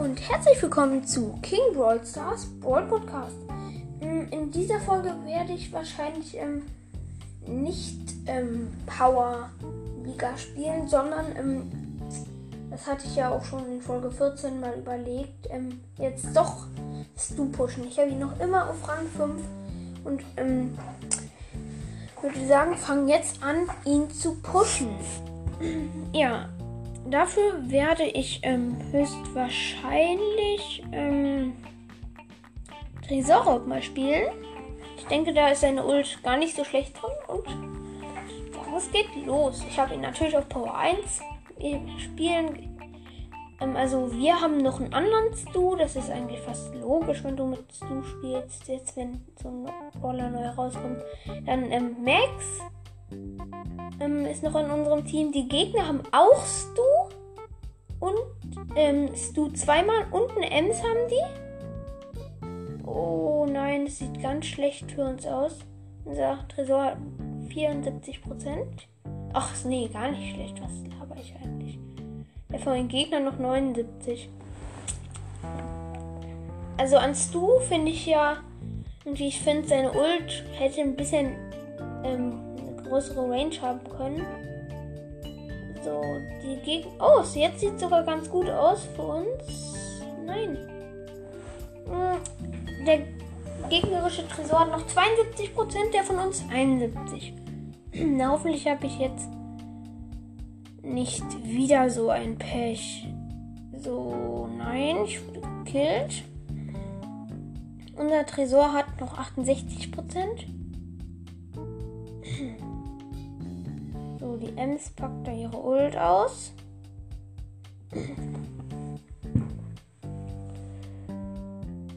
und herzlich willkommen zu King Brawl Stars Brawl Podcast. Mm, in dieser Folge werde ich wahrscheinlich ähm, nicht ähm, Power Liga spielen, sondern ähm, das hatte ich ja auch schon in Folge 14 mal überlegt, ähm, jetzt doch Stu pushen. Ich habe ihn noch immer auf Rang 5 und ähm, würde sagen, fangen jetzt an, ihn zu pushen. ja, dafür werde ich ähm, höchstwahrscheinlich ähm, Tresorraub mal spielen. Ich denke, da ist seine Ult gar nicht so schlecht drin und es geht los. Ich habe ihn natürlich auf Power 1. Wir spielen. Ähm, also wir haben noch einen anderen Stu. Das ist eigentlich fast logisch, wenn du mit Stu spielst. Jetzt, wenn so ein Roller neu rauskommt. Dann ähm, Max ähm, ist noch in unserem Team. Die Gegner haben auch Stu und ähm, Stu zweimal und eine Ems haben die. Oh nein, das sieht ganz schlecht für uns aus. Unser Tresor hat 74 Prozent. Ach nee, gar nicht schlecht. Was laber ich eigentlich? Der von den Gegnern noch 79. Also an Stu finde ich ja, und ich finde, seine Ult hätte ein bisschen ähm, größere Range haben können. So, die Gegner. Oh, jetzt sieht sogar ganz gut aus für uns. Nein. Hm, der gegnerische Tresor hat noch 72%, der von uns 71%. Na, hoffentlich habe ich jetzt nicht wieder so ein Pech. So, nein, ich wurde gekillt. Unser Tresor hat noch 68%. Die Ems packt da ihre Ult aus.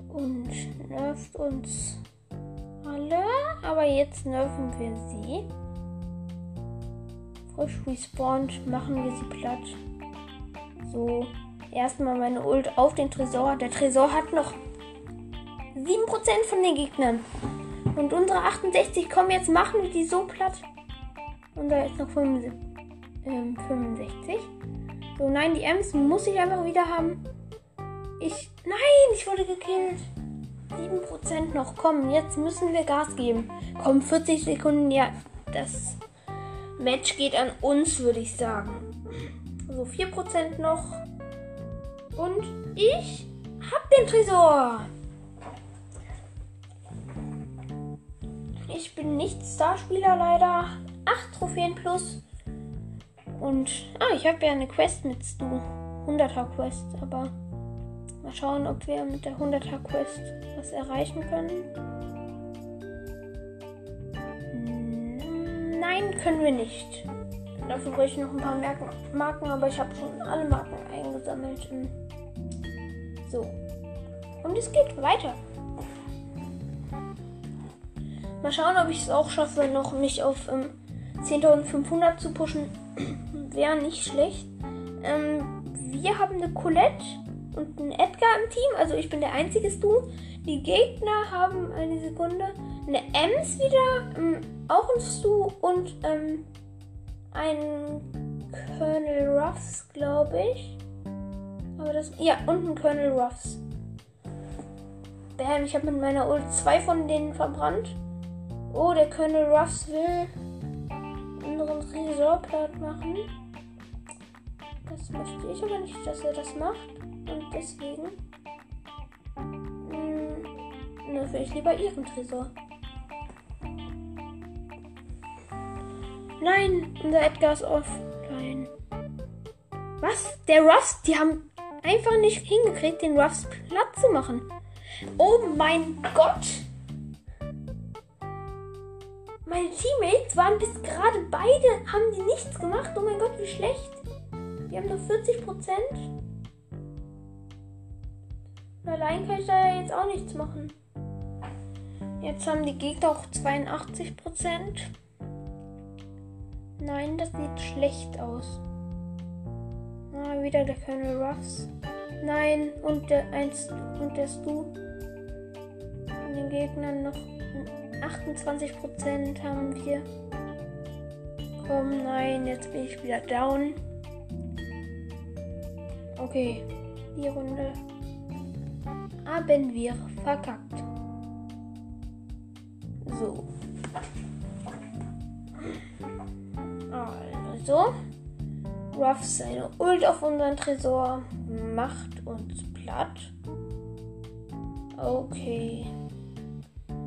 Und nervt uns alle. Aber jetzt nerven wir sie. Frisch respawned, machen wir sie platt. So, erstmal meine Ult auf den Tresor. Der Tresor hat noch 7% von den Gegnern. Und unsere 68 kommen jetzt, machen wir die so platt. Und da ist noch 65. Ähm, 65. So, nein, die Ems muss ich einfach wieder haben. Ich. Nein, ich wurde gekillt. 7% noch. Komm, jetzt müssen wir Gas geben. Komm, 40 Sekunden. Ja, das Match geht an uns, würde ich sagen. So, 4% noch. Und ich hab den Tresor. Ich bin nicht Starspieler leider. 8 Trophäen plus. Und ah, ich habe ja eine Quest mit Stu. 100er Quest, aber mal schauen, ob wir mit der 100er Quest was erreichen können. Nein, können wir nicht. Dafür brauche ich noch ein paar Marken, aber ich habe schon alle Marken eingesammelt. So. Und es geht weiter. Mal schauen, ob ich es auch schaffe, noch mich auf ähm, 10.500 zu pushen. Wäre nicht schlecht. Ähm, wir haben eine Colette und einen Edgar im Team. Also ich bin der einzige Stu. Die Gegner haben eine Sekunde. Eine Ems wieder. Ähm, auch ein Stu und ähm, ein Colonel Ruffs, glaube ich. Aber das. Ja, und ein Colonel Ruffs. Bam, ich habe mit meiner Ult zwei von denen verbrannt. Oh, der Colonel Ruffs will unseren Tresor platt machen. Das möchte ich aber nicht, dass er das macht. Und deswegen mh, will ich lieber ihren Tresor. Nein, unser Edgar ist offline. Was? Der Ruffs, die haben einfach nicht hingekriegt, den Ruffs platt zu machen. Oh mein Gott! Meine Teammates waren bis gerade beide, haben die nichts gemacht. Oh mein Gott, wie schlecht. Die haben nur 40 Prozent. Allein kann ich da ja jetzt auch nichts machen. Jetzt haben die Gegner auch 82 Prozent. Nein, das sieht schlecht aus. Ah, wieder der Colonel Ruffs. Nein, und der eins und der Stu. Von den Gegnern noch 28% haben wir. Komm, nein, jetzt bin ich wieder down. Okay, die Runde haben wir verkackt. So. Also. Ruff seine Ult auf unseren Tresor macht uns platt. Okay.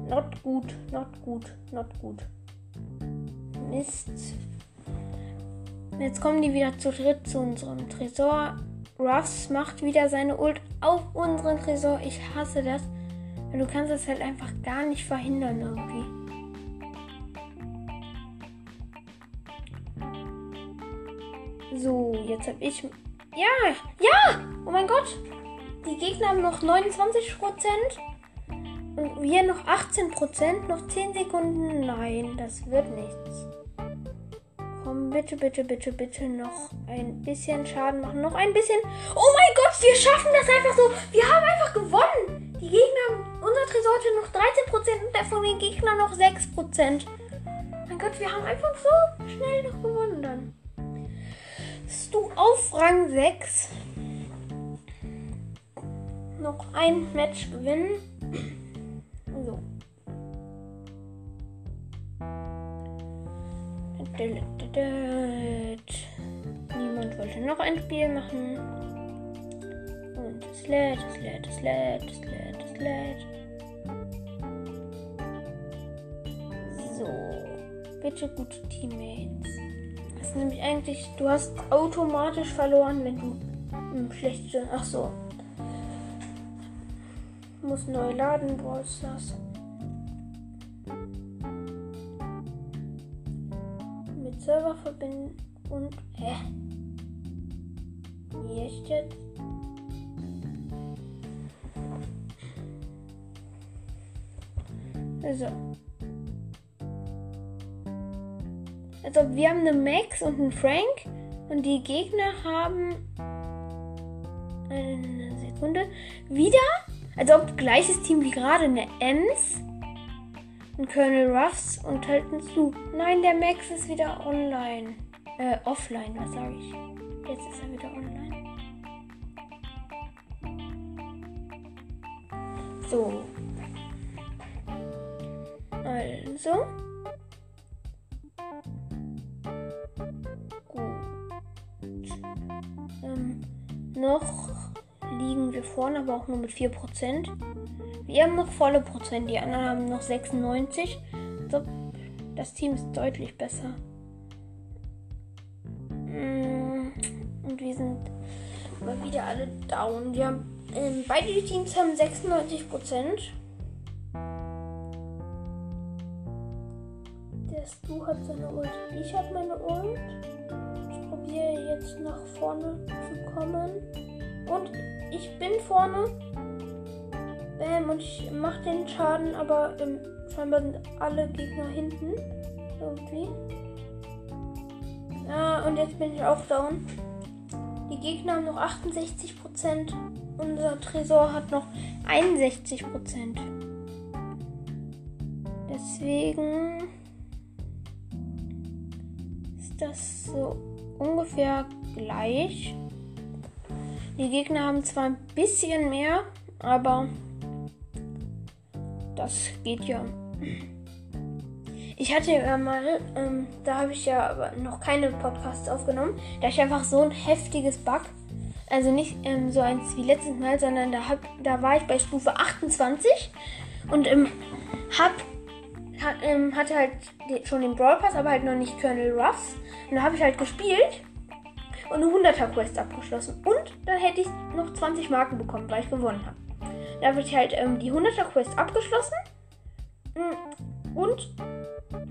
Not gut, not gut, not gut. Mist. Jetzt kommen die wieder zu dritt zu unserem Tresor. Ruffs macht wieder seine Ult auf unseren Tresor. Ich hasse das. Und du kannst das halt einfach gar nicht verhindern irgendwie. So, jetzt habe ich. Ja! Ja! Oh mein Gott! Die Gegner haben noch 29%. Und wir noch 18%. Noch 10 Sekunden. Nein, das wird nichts. Komm, bitte, bitte, bitte, bitte noch ein bisschen Schaden machen. Noch ein bisschen. Oh mein Gott, wir schaffen das einfach so. Wir haben einfach gewonnen. Die Gegner, unser Tresor hatte noch 13% und der von den Gegnern noch 6%. Mein Gott, wir haben einfach so schnell noch gewonnen dann. Bist du auf Rang 6? Noch ein Match gewinnen. Niemand wollte noch ein Spiel machen. Und es lädt, es lädt, es lädt, es lädt, es lädt. So. Bitte gute Teammates. Das ist nämlich eigentlich, du hast automatisch verloren, wenn du im schlechte. Ach so. Muss neu laden, brauchst das. Server verbinden und. Hä? Wie ist jetzt? Also. Also wir haben eine Max und einen Frank und die Gegner haben eine Sekunde wieder, also ob gleiches Team wie gerade eine Ems und Colonel Ruffs und halten zu. Nein, der Max ist wieder online. Äh, offline, was sage ich? Jetzt ist er wieder online. So. Also. Gut. Ähm, noch liegen wir vorne, aber auch nur mit 4%. Wir haben noch volle Prozent, die anderen haben noch 96. So, das Team ist deutlich besser. Mm, und wir sind mal wieder alle down. Wir haben, ähm, beide Teams haben 96 Prozent. Der Stu hat seine Ult. Ich habe meine Ult. Ich probiere jetzt nach vorne zu kommen. Und ich bin vorne. Bam, und ich mache den Schaden, aber ähm, scheinbar sind alle Gegner hinten. Irgendwie. Ja, und jetzt bin ich auch down. Die Gegner haben noch 68%. Unser Tresor hat noch 61%. Deswegen ist das so ungefähr gleich. Die Gegner haben zwar ein bisschen mehr, aber das geht ja. Ich hatte ja mal, ähm, da habe ich ja aber noch keine Podcasts aufgenommen. Da ich einfach so ein heftiges Bug. Also nicht ähm, so eins wie letztes Mal, sondern da, hab, da war ich bei Stufe 28 und ähm, hab, hat, ähm, hatte halt schon den Brawl Pass, aber halt noch nicht Colonel Ruffs. Und da habe ich halt gespielt und eine 100er Quest abgeschlossen. Und dann hätte ich noch 20 Marken bekommen, weil ich gewonnen habe. Da ich halt ähm, die 100er Quest abgeschlossen mm, und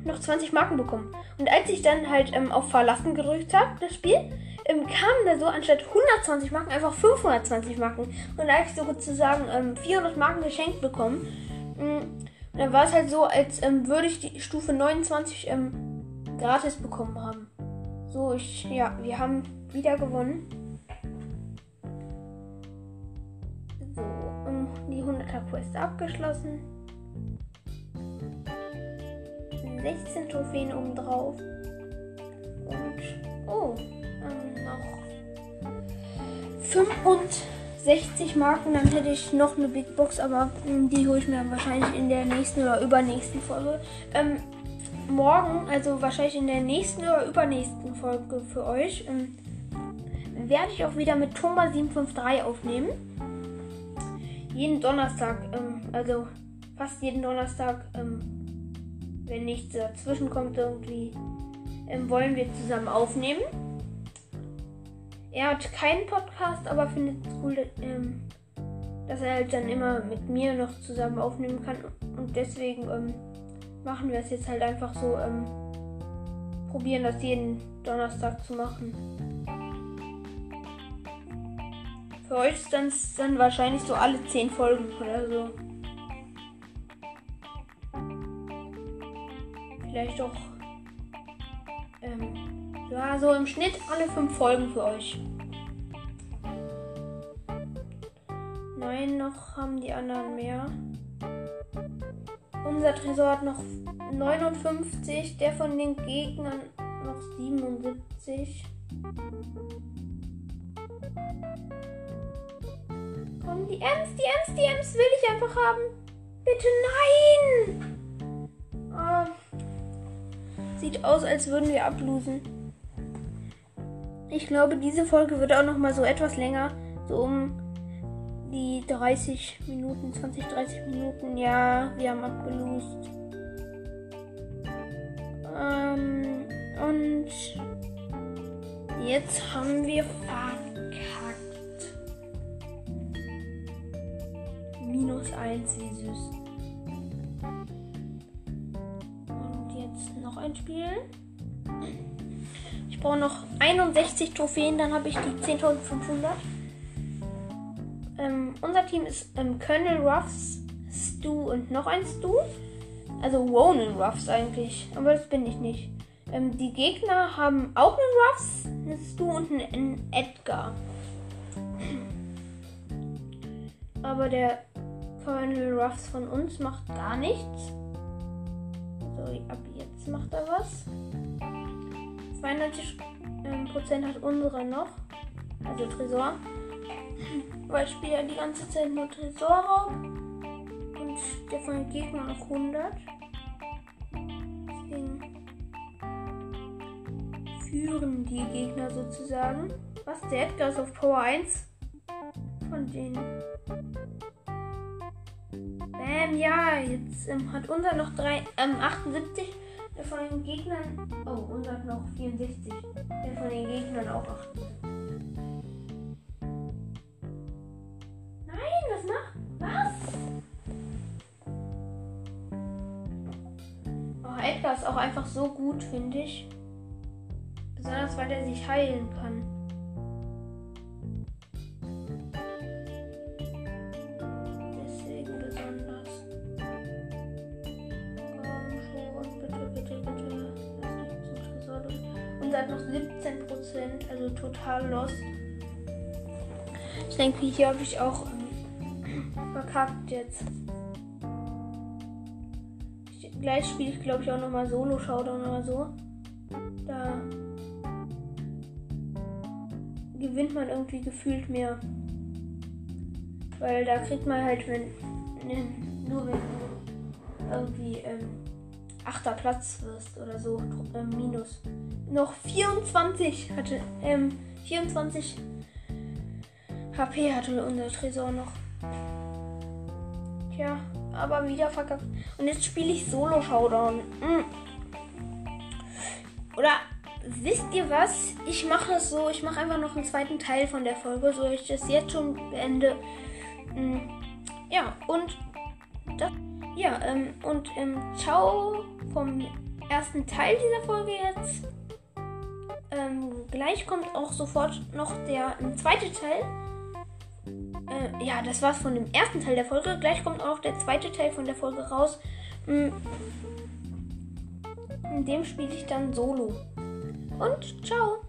noch 20 Marken bekommen. Und als ich dann halt ähm, auf Verlassen gedrückt habe, das Spiel, ähm, kamen da so anstatt 120 Marken einfach 520 Marken. Und da habe ich sozusagen ähm, 400 Marken geschenkt bekommen. Mm, und dann war es halt so, als ähm, würde ich die Stufe 29 ähm, gratis bekommen haben. So, ich, ja, wir haben wieder gewonnen. 100er Quest abgeschlossen. 16 Trophäen obendrauf. Und, oh, ähm, noch 60 Marken, dann hätte ich noch eine Big Box, aber mh, die hole ich mir wahrscheinlich in der nächsten oder übernächsten Folge. Ähm, morgen, also wahrscheinlich in der nächsten oder übernächsten Folge für euch, ähm, werde ich auch wieder mit Thomas 753 aufnehmen. Jeden Donnerstag, ähm, also fast jeden Donnerstag, ähm, wenn nichts dazwischen kommt irgendwie, ähm, wollen wir zusammen aufnehmen. Er hat keinen Podcast, aber findet es cool, ähm, dass er halt dann immer mit mir noch zusammen aufnehmen kann. Und deswegen ähm, machen wir es jetzt halt einfach so, ähm, probieren das jeden Donnerstag zu machen. Ist dann, dann wahrscheinlich so alle 10 Folgen oder so. Vielleicht auch ähm, ja, so im Schnitt alle 5 Folgen für euch. Nein, noch haben die anderen mehr. Unser Tresor hat noch 59, der von den Gegnern noch 77. Komm, die Ems, die Ems, die Ems will ich einfach haben. Bitte nein! Ah. Sieht aus, als würden wir ablosen. Ich glaube, diese Folge wird auch noch mal so etwas länger. So um die 30 Minuten, 20, 30 Minuten. Ja, wir haben abgelost. Ähm, und jetzt haben wir verkackt. Minus 1, wie süß. Und jetzt noch ein Spiel. Ich brauche noch 61 Trophäen, dann habe ich die 10.500. Ähm, unser Team ist ähm, Colonel Ruffs, Stu und noch ein Stu. Also Ronan Ruffs eigentlich, aber das bin ich nicht. Ähm, die Gegner haben auch einen Ruffs, einen Stu und einen Edgar. Aber der Colonel Ruffs von uns macht gar nichts. So, ab jetzt macht er was. 92% ähm, hat unsere noch. Also Tresor. Weil ich spiele ja die ganze Zeit nur Tresorraub. Und der von den Gegnern noch 100. Deswegen führen die Gegner sozusagen. Was? Der Edgar ist auf Power 1 von denen. Bam, ja, jetzt ähm, hat unser noch drei, ähm, 78. Der von den Gegnern. Oh, unser hat noch 64. Der von den Gegnern auch 78. Nein, was macht? Was? Oh, Edgar ist auch einfach so gut, finde ich. Besonders weil er sich heilen kann. Hat noch 17%, also total lost. Ich denke, hier habe ich auch ähm, verkackt jetzt. Ich, gleich spiele ich, glaube ich, auch nochmal Solo-Showdown oder so. Da gewinnt man irgendwie gefühlt mehr. Weil da kriegt man halt, wenn. Ne, nur wenn irgendwie ähm, achter Platz wirst oder so, ähm, minus. Noch 24 hatte, ähm, 24 HP hatte unser Tresor noch. Tja, aber wieder verkackt. Und jetzt spiele ich Solo Showdown. Mm. Oder wisst ihr was? Ich mache es so, ich mache einfach noch einen zweiten Teil von der Folge, so ich das jetzt schon beende. Mm, ja, und das, ja, ähm, und ähm, ciao vom ersten Teil dieser Folge jetzt. Ähm, gleich kommt auch sofort noch der ähm, zweite Teil. Äh, ja, das war's von dem ersten Teil der Folge. Gleich kommt auch der zweite Teil von der Folge raus. Mm, in dem spiele ich dann solo. Und ciao.